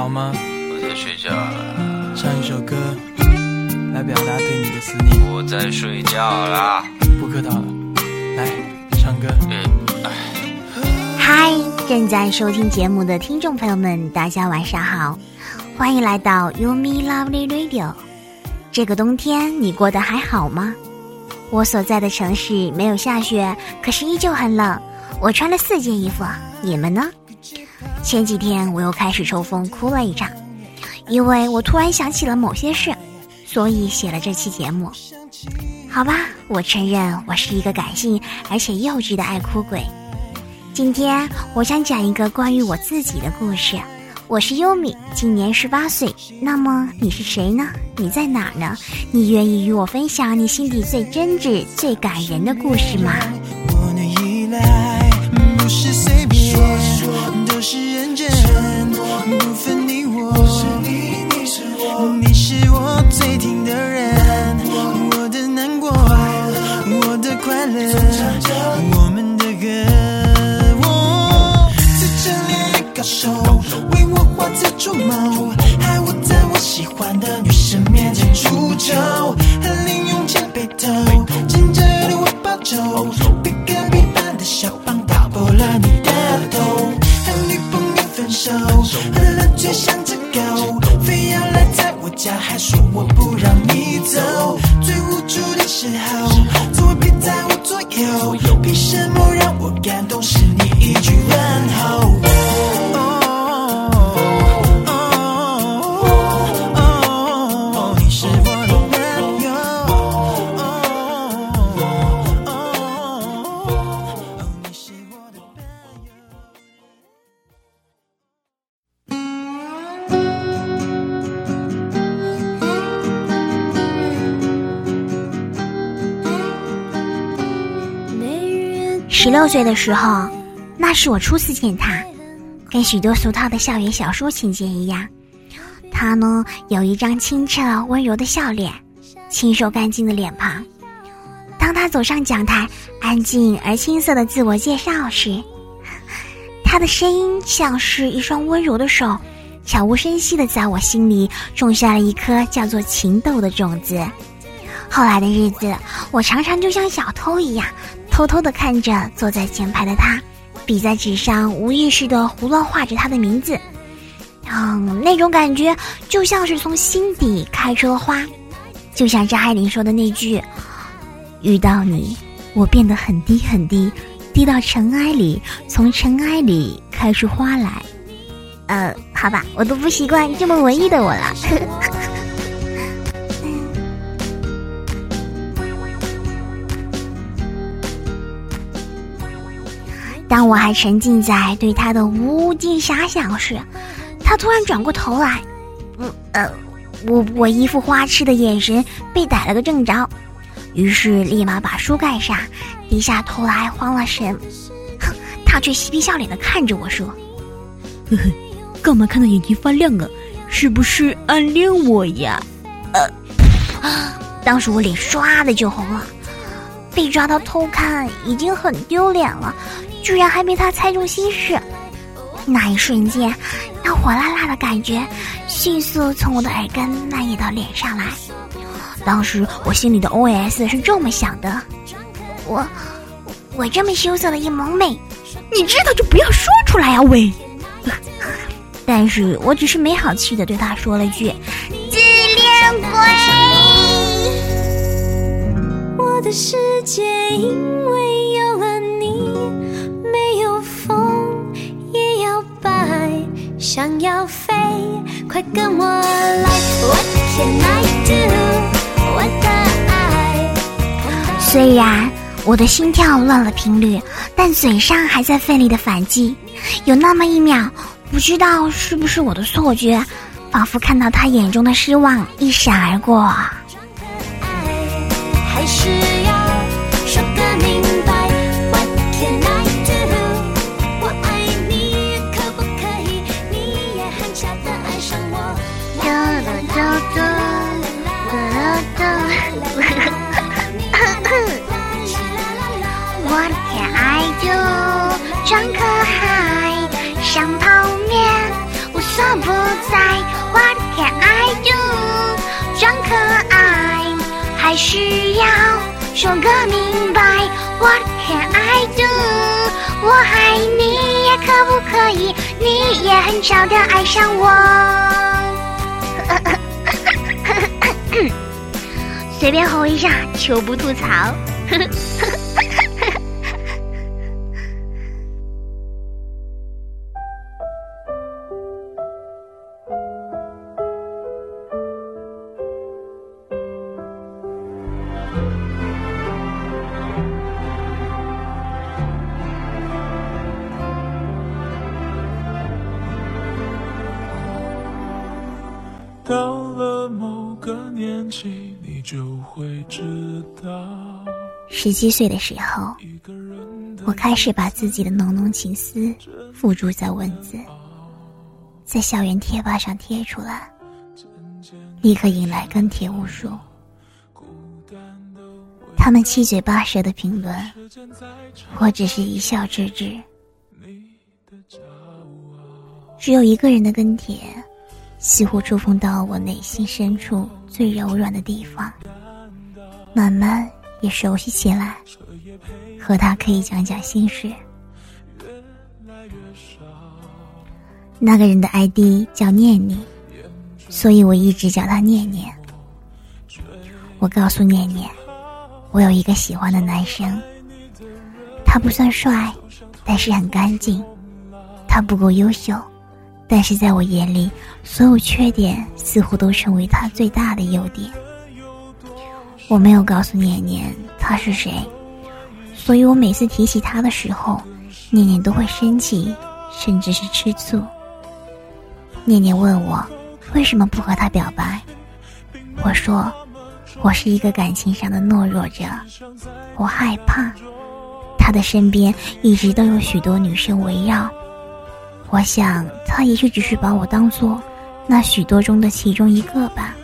好吗？我在睡觉了。唱一首歌来表达对你的思念。我在睡觉啦。不客套了，来唱歌。嗨，正在收听节目的听众朋友们，大家晚上好，欢迎来到 You Me Lovely Radio。这个冬天你过得还好吗？我所在的城市没有下雪，可是依旧很冷。我穿了四件衣服，你们呢？前几天我又开始抽风，哭了一场，因为我突然想起了某些事，所以写了这期节目。好吧，我承认我是一个感性而且幼稚的爱哭鬼。今天我想讲一个关于我自己的故事。我是优米，今年十八岁。那么你是谁呢？你在哪呢？你愿意与我分享你心底最真挚、最感人的故事吗？小棒打破了你的头，和女朋友分手，喝了醉像只狗，非要赖在我家，还说我不让你走，最无助的时候，总会陪在我左右，凭什么让我感动？是你一句问候。十六岁的时候，那是我初次见他，跟许多俗套的校园小说情节一样，他呢有一张清澈温柔的笑脸，清瘦干净的脸庞。当他走上讲台，安静而青涩的自我介绍时，他的声音像是一双温柔的手，悄无声息的在我心里种下了一颗叫做情窦的种子。后来的日子，我常常就像小偷一样，偷偷地看着坐在前排的他，笔在纸上无意识地胡乱画着他的名字。嗯，那种感觉就像是从心底开出了花，就像张爱玲说的那句：“遇到你，我变得很低很低，低到尘埃里，从尘埃里开出花来。”呃，好吧，我都不习惯这么文艺的我了。当我还沉浸在对他的无尽遐想时，他突然转过头来，嗯呃，我我一副花痴的眼神被逮了个正着，于是立马把书盖上，低下头来慌了神，哼，他却嬉皮笑脸的看着我说：“呵呵，干嘛看到眼睛发亮啊？是不是暗恋我呀？”呃，当时我脸唰的就红了，被抓到偷看已经很丢脸了。居然还被他猜中心事，那一瞬间，那火辣辣的感觉迅速从我的耳根蔓延到脸上来。当时我心里的 OS 是这么想的：我，我这么羞涩的一萌妹，你知道就不要说出来呀，喂！但是我只是没好气的对他说了句：“自恋鬼。”我的世界想要飞，快跟我来！What can I do？我的爱。虽然我的心跳乱了频率，但嘴上还在奋力的反击。有那么一秒，不知道是不是我的错觉，仿佛看到他眼中的失望一闪而过。装可爱还是说个明白。What can I do？我爱你也可不可以？你也很巧的爱上我。随便吼一下，求不吐槽。呵呵呵十七岁的时候，我开始把自己的浓浓情思付诸在文字，在校园贴吧上贴出来，立刻引来跟帖无数。他们七嘴八舌的评论，我只是一笑置之。只有一个人的跟帖，似乎触碰到我内心深处最柔软的地方，慢慢也熟悉起来，和他可以讲讲心事。那个人的 ID 叫念念，所以我一直叫他念念。我告诉念念，我有一个喜欢的男生，他不算帅，但是很干净；他不够优秀，但是在我眼里，所有缺点似乎都成为他最大的优点。我没有告诉念念他是谁，所以我每次提起他的时候，念念都会生气，甚至是吃醋。念念问我为什么不和他表白，我说我是一个感情上的懦弱者，我害怕他的身边一直都有许多女生围绕。我想他也许只是把我当做那许多中的其中一个吧。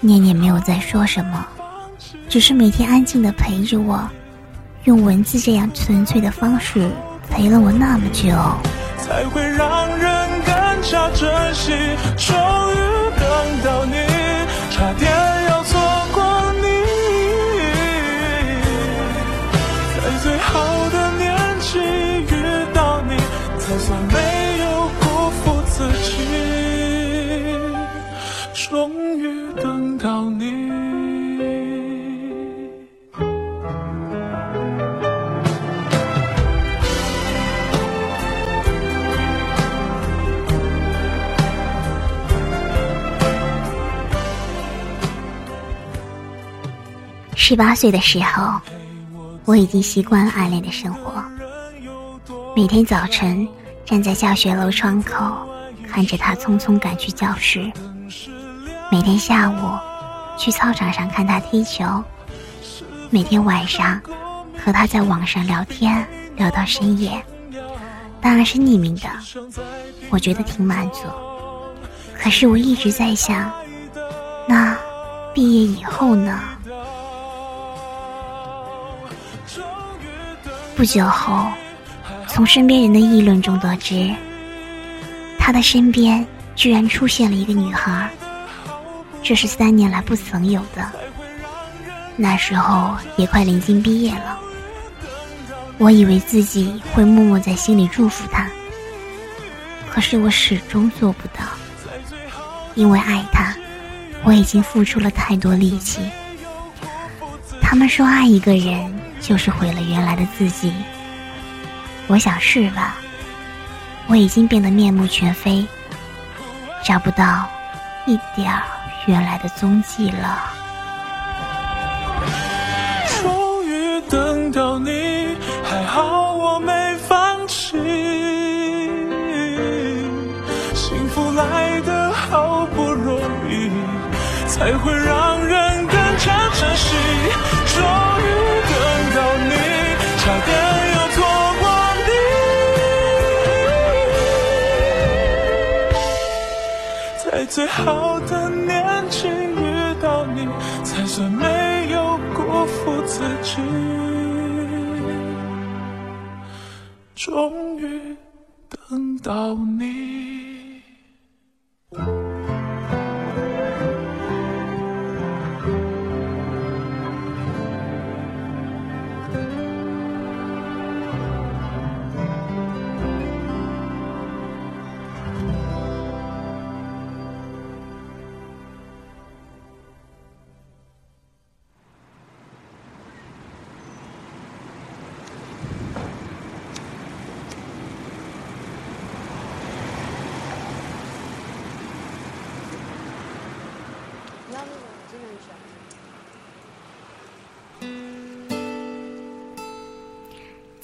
念念没有再说什么，只是每天安静的陪着我，用文字这样纯粹的方式陪了我那么久。才会让人更加珍惜。终于等到你，差点十八岁的时候，我已经习惯了暗恋的生活。每天早晨站在教学楼窗口，看着他匆匆赶去教室；每天下午去操场上看他踢球；每天晚上和他在网上聊天，聊到深夜。当然是匿名的，我觉得挺满足。可是我一直在想，那毕业以后呢？不久后，从身边人的议论中得知，他的身边居然出现了一个女孩，这是三年来不曾有的。那时候也快临近毕业了，我以为自己会默默在心里祝福他，可是我始终做不到，因为爱他，我已经付出了太多力气。他们说爱一个人。就是毁了原来的自己。我想是吧？我已经变得面目全非，找不到一点儿原来的踪迹了。终于等到你，还好我没放弃。幸福来得好不容易，才会让人更加珍惜。终于，差点又错过你。在最好的年纪遇到你，才算没有辜负自己。终于等到你。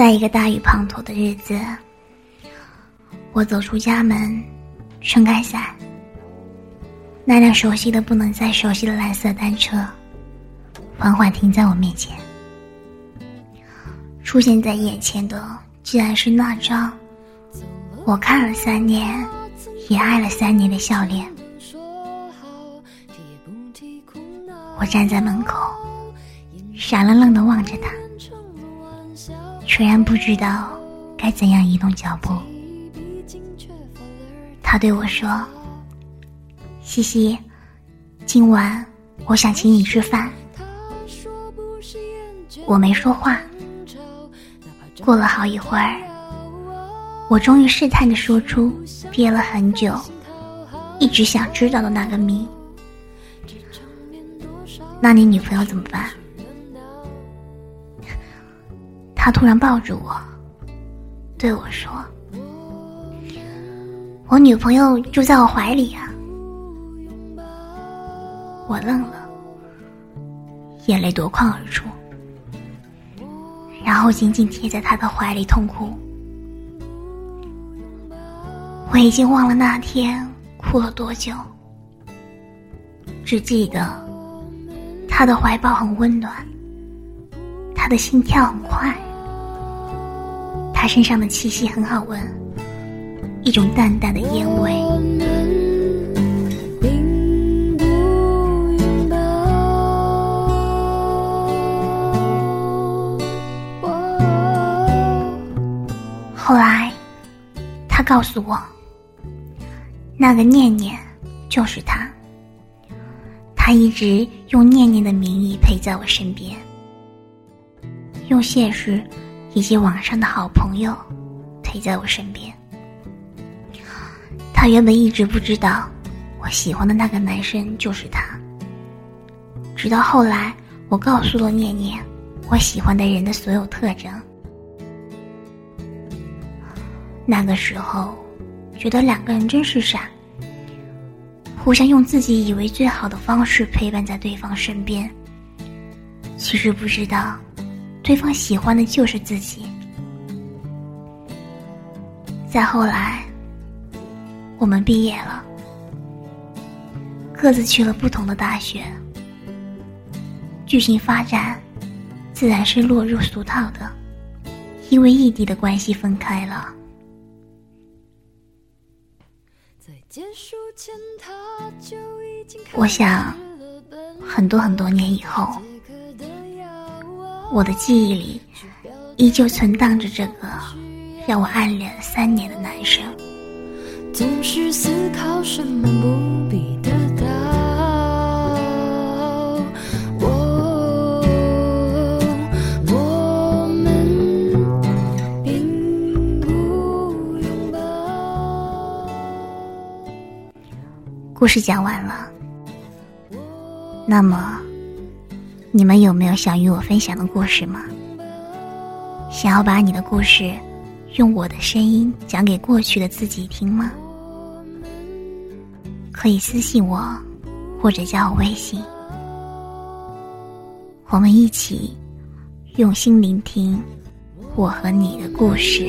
在一个大雨滂沱的日子，我走出家门，撑开伞。那辆熟悉的不能再熟悉的蓝色单车，缓缓停在我面前。出现在眼前的，竟然是那张我看了三年，也爱了三年的笑脸。我站在门口，傻愣愣的望着他。全然不知道该怎样移动脚步。他对我说：“西西，今晚我想请你吃饭。”我没说话。过了好一会儿，我终于试探的说出憋了很久、一直想知道的那个谜：“那你女朋友怎么办？”他突然抱住我，对我说：“我女朋友就在我怀里啊。”我愣了，眼泪夺眶而出，然后紧紧贴在他的怀里痛哭。我已经忘了那天哭了多久，只记得他的怀抱很温暖，他的心跳很快。他身上的气息很好闻，一种淡淡的烟味。后来，他告诉我，那个念念就是他。他一直用念念的名义陪在我身边，用现实。以及网上的好朋友陪在我身边。他原本一直不知道我喜欢的那个男生就是他，直到后来我告诉了念念我喜欢的人的所有特征。那个时候，觉得两个人真是傻，互相用自己以为最好的方式陪伴在对方身边，其实不知道。对方喜欢的就是自己。再后来，我们毕业了，各自去了不同的大学。剧情发展，自然是落入俗套的，因为异地的关系分开了。我想，很多很多年以后。我的记忆里，依旧存档着这个让我暗恋了三年的男生。总是思考什么不必得到，我我们并不拥抱。故事讲完了，那么。你们有没有想与我分享的故事吗？想要把你的故事用我的声音讲给过去的自己听吗？可以私信我，或者加我微信，我们一起用心聆听我和你的故事。